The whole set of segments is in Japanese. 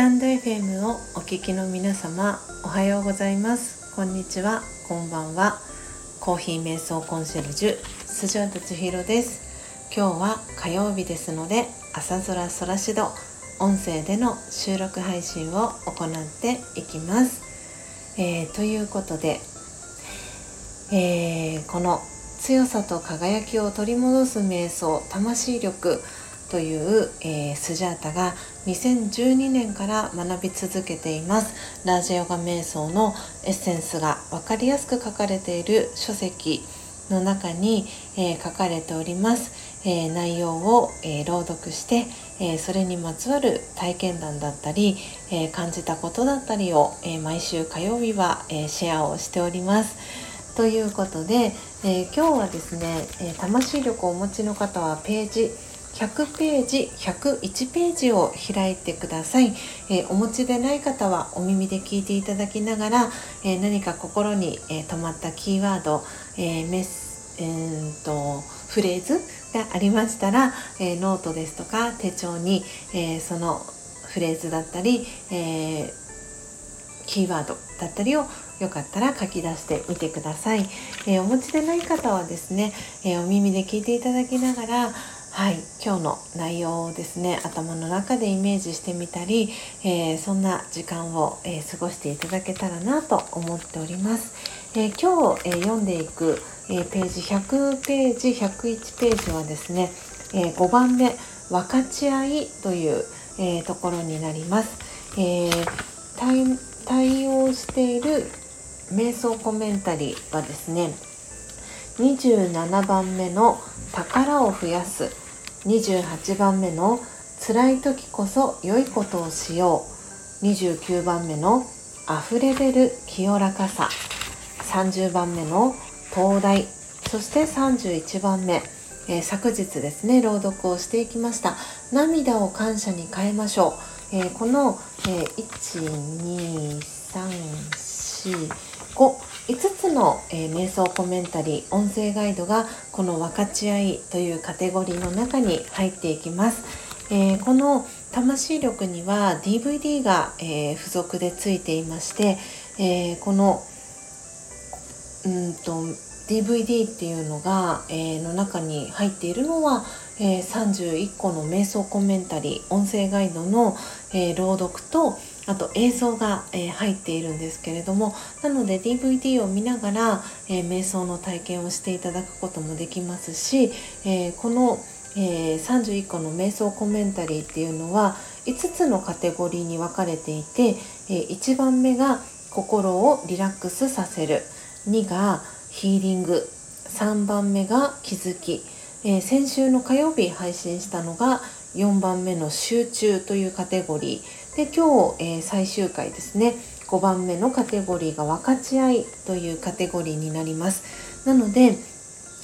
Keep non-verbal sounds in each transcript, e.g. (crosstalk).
タンド FM をお聞きの皆様おはようございます。こんにちは。こんばんは。コーヒー瞑想コンシェルジュスジャータ千尋です。今日は火曜日ですので朝空空しど音声での収録配信を行っていきます、えー、ということで、えー、この強さと輝きを取り戻す瞑想魂力という、えー、スジャータが2012年から学び続けています。ラージヨガ瞑想のエッセンスが分かりやすく書かれている書籍の中に、えー、書かれております、えー、内容を、え朗読して、えそれにまつわる体験談だったり、え感じたことだったりを、え毎週火曜日は、えシェアをしております。ということで、え今日はですね、え魂力をお持ちの方はページ100ページ101ページを開いてください、えー、お持ちでない方はお耳で聞いていただきながら、えー、何か心に、えー、止まったキーワード、えメス、えー、とフレーズがありましたら、えノートですとか手帳に、えそのフレーズだったり、えキーワードだったりをよかったら書き出してみてください、えお持ちでない方はですね、えお耳で聞いていただきながらはい今日の内容をですね頭の中でイメージしてみたり、えー、そんな時間を、えー、過ごしていただけたらなと思っております、えー、今日、え読んでいく、えページ100ページ101ページはですね、え5番目分かち合いという、えところになります、え対応している瞑想コメンタリーはですね27番目の「宝を増やす」28番目の「辛い時こそ良いことをしよう」29番目の「溢れ出る清らかさ」30番目の「東大」そして31番目、えー、昨日ですね朗読をしていきました「涙を感謝に変えましょう」えー、この、えー、1 2 3 4 5つの、えー、瞑想コメンタリー音声ガイドがこの分かち合いというカテゴリーの中に入っていきます、えー、この魂力には DVD が、えー、付属でついていまして、えこのうんと DVD っていうのが、えの中に入っているのは、え31個の瞑想コメンタリー音声ガイドの、え朗読とあと映像が、え、入っているんですけれどもなので DVD を見ながら、え、瞑想の体験をしていただくこともできますし、え、この、え31個の瞑想コメンタリーっていうのは5つのカテゴリーに分かれていて、え1番目が心をリラックスさせる2がヒーリング3番目が気づき、え先週の火曜日配信したのが4番目の集中というカテゴリー。で今日、えー、最終回ですね。5番目のカテゴリーが分かち合いというカテゴリーになります。なので、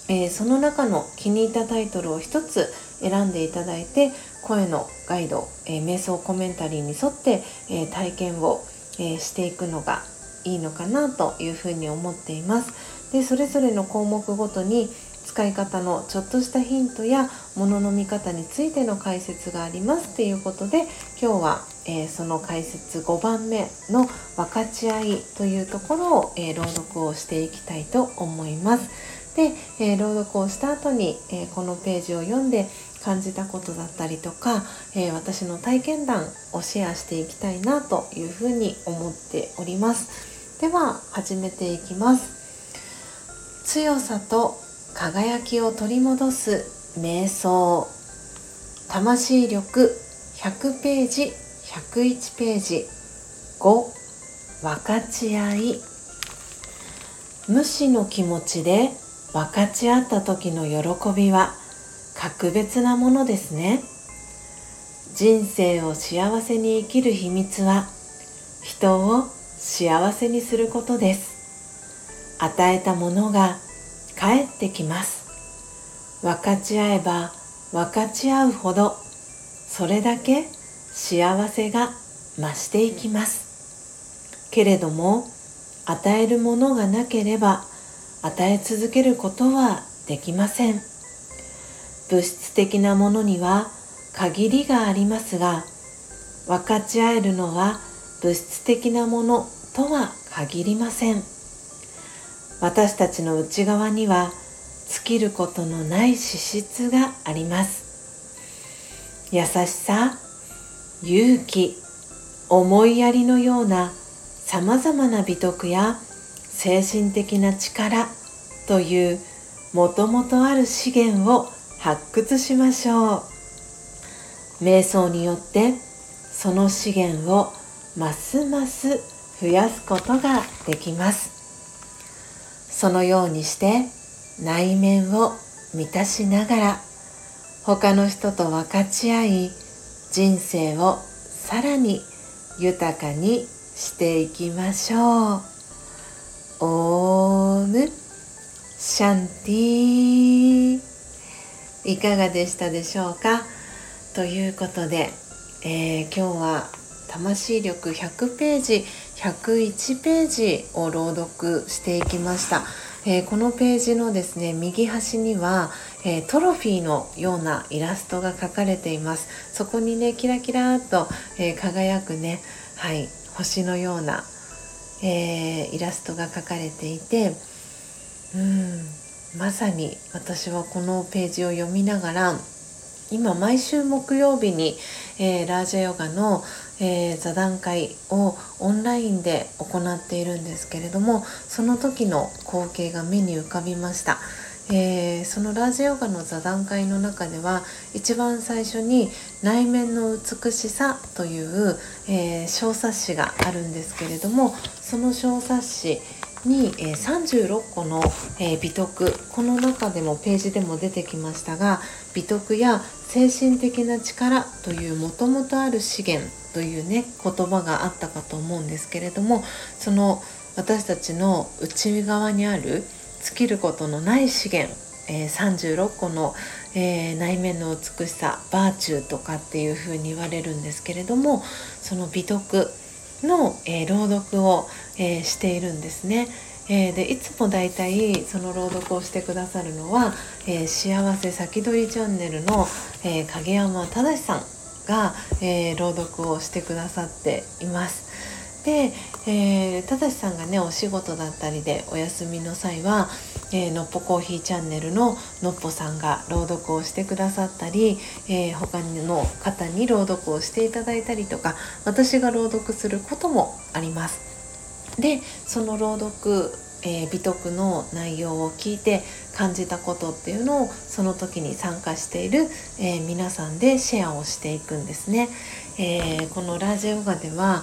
えー、その中の気に入ったタイトルを1つ選んでいただいて声のガイド、えー、瞑想コメンタリーに沿って、え体験を、えしていくのがいいのかなというふうに思っています。でそれぞれの項目ごとに使い方のちょっとしたヒントや物の見方についての解説がありますということで今日は、えー、その解説5番目の分かち合いというところを、えー、朗読をしていきたいと思います。で、えー、朗読をした後に、えこのページを読んで感じたことだったりとか、え私の体験談をシェアしていきたいなというふうに思っております。では始めていきます。強さと輝きを取り戻す瞑想。魂力100ページ101ページ。5分かち合い。無視の気持ちで分かち合った時の喜びは格別なものですね。人生を幸せに生きる秘密は人を幸せにすることです。与えたものが帰ってきます。分かち合えば分かち合うほどそれだけ幸せが増していきます。けれども与えるものがなければ与え続けることはできません。物質的なものには限りがありますが分かち合えるのは物質的なものとは限りません。私たちの内側には尽きることのない資質があります。優しさ勇気思いやりのようなさまざまな美徳や精神的な力というもともとある資源を発掘しましょう。瞑想によってその資源をますます増やすことができます。そのようにして内面を満たしながら他の人と分かち合い人生をさらに豊かにしていきましょう。オーム。シャンティいかがでしたでしょうか？ということで、えー、今日は魂力100ページ101ページを朗読していきました。えー、このページのですね右端には、えー、トロフィーのようなイラストが描かれています。そこにねキラキラっと、えー、輝くねはい星のような、えイラストが描かれていてうんまさに私はこのページを読みながら今毎週木曜日に、えー、ラージャヨガの、えー、座談会をオンラインで行っているんですけれどもその時の光景が目に浮かびました。えー、そのラージヨガの座談会の中では一番最初に「内面の美しさ」という、えー、小冊子があるんですけれどもその小冊子に、え、36個の、え、美徳。この中でもページでも出てきましたが美徳や精神的な力というもともとある資源というね言葉があったかと思うんですけれどもその私たちの内側にある尽きることのない資源、え、36個の、えー、内面の美しさバーチューとかっていうふうに言われるんですけれどもその美徳の、えー、朗読を、えしているんですね。えー、でいつもだいたいその朗読をしてくださるのは「えー、幸せ先取りチャンネルの」えー、影山正さんが、え朗読をしてくださっています。で、えー、正さんがねお仕事だったりでお休みの際は、えー、のっぽコーヒーチャンネルののっぽさんが朗読をしてくださったり、えー、他の方に朗読をしていただいたりとか私が朗読することもあります。でその朗読、えー、美徳の内容を聞いて感じたことっていうのをその時に参加している、えー、皆さんでシェアをしていくんですね。えー、このラジヨガでは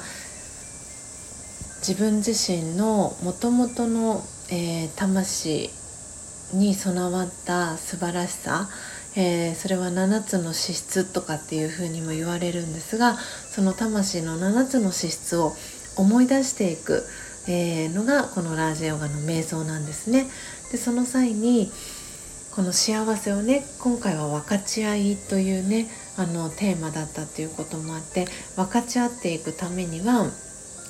自分自身のもともとの、え魂に備わった素晴らしさえー、それは7つの資質とかっていうふうにも言われるんですがその魂の7つの資質を思い出していく、えー、のがこのラージヨガの瞑想なんですね。でその際にこの幸せをね今回は分かち合いというねあのテーマだったっていうこともあって分かち合っていくためには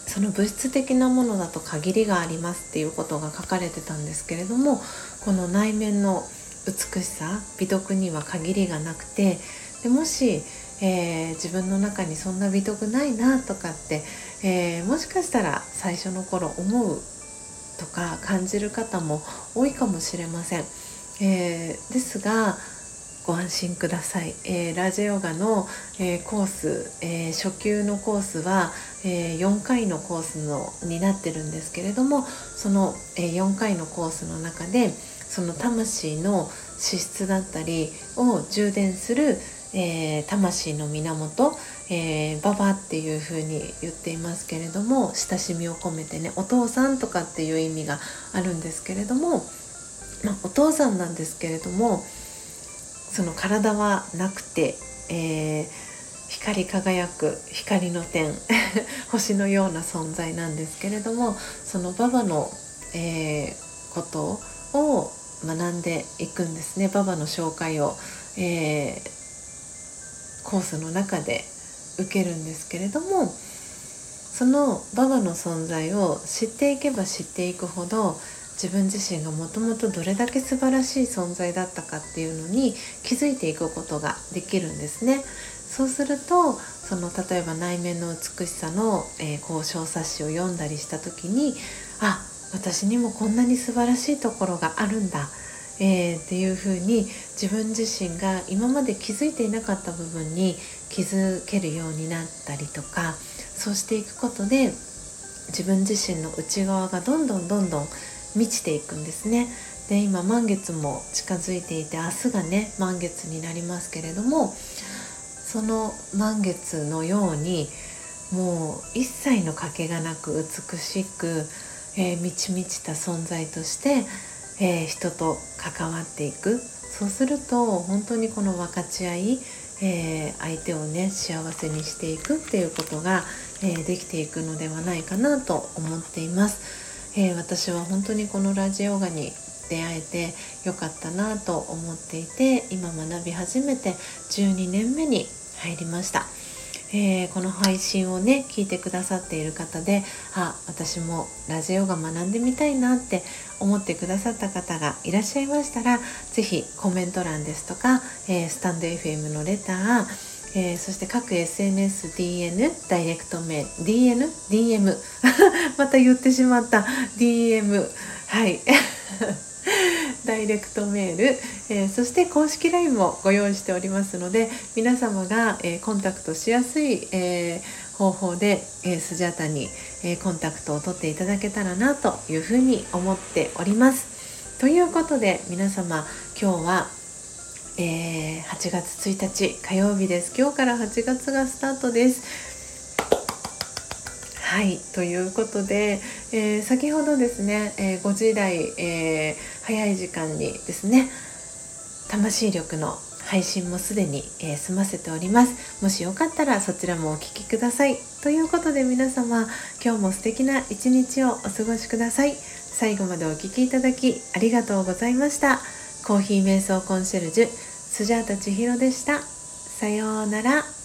その物質的なものだと限りがありますっていうことが書かれてたんですけれどもこの内面の美しさ美徳には限りがなくてでもしえー、自分の中にそんな美徳ないなとかって、えー、もしかしたら最初の頃思うとか感じる方も多いかもしれません。えー、ですがご安心ください、えー、ラージヨガの、えー、コース、えー、初級のコースは、え4回のコースのになってるんですけれどもその、え4回のコースの中でその魂の資質だったりを充電する、え、魂の源、えー、ババっていう風に言っていますけれども親しみを込めてねお父さんとかっていう意味があるんですけれども、まあ、お父さんなんですけれどもその体はなくて、えー、光り輝く光の点 (laughs) 星のような存在なんですけれどもそのババの、えー、ことを学んでいくんですね。ババの紹介を、えー、コースの中で受けるんですけれどもそのババの存在を知っていけば知っていくほど自分自身がもともとどれだけ素晴らしい存在だったかっていうのに気づいていくことができるんですね。そうするとその例えば内面の美しさの、えー、こう小冊子を読んだりした時にあ私にもこんなに素晴らしいところがあるんだ、えー、っていうふうに自分自身が今まで気づいていなかった部分に気づけるようになったりとかそうしていくことで自分自身の内側がどんどんどんどん満ちていくんですね。で今満月も近づいていて明日がね満月になりますけれどもその満月のようにもう一切の欠けがなく美しく、えー、満ち満ちた存在として、えー、人と関わっていくそうすると本当にこの分かち合い、えー、相手をね幸せにしていくっていうことが、えできていくのではないかなと思っています。え私は本当にこのラジオガに出会えてよかったなと思っていて今学び始めて12年目に入りました。えー、この配信をね聞いてくださっている方であ私もラジオが学んでみたいなって思ってくださった方がいらっしゃいましたら是非コメント欄ですとか、えー、スタンド FM のレターえー、そして各 SNSDN ダイレクトメール DN DM また言ってしまった。DM はい。(laughs) ダイレクトメール、えー、そして公式 LINE もご用意しておりますので皆様が、えー、コンタクトしやすい、えー、方法で、えスジャタに、えコンタクトを取っていただけたらなというふうに思っております。ということで皆様今日はえー、8月1日火曜日です。今日から8月がスタートです。はいということで、えー、先ほどですね、えー、5時台、えー、早い時間にですね魂力の配信もすでに、え済ませております。もしよかったらそちらもお聴きください。ということで皆様今日も素敵な一日をお過ごしください。最後までお聴きいただきありがとうございました。コーヒー瞑想コンシェルジュスジャータ千尋でした。さようなら。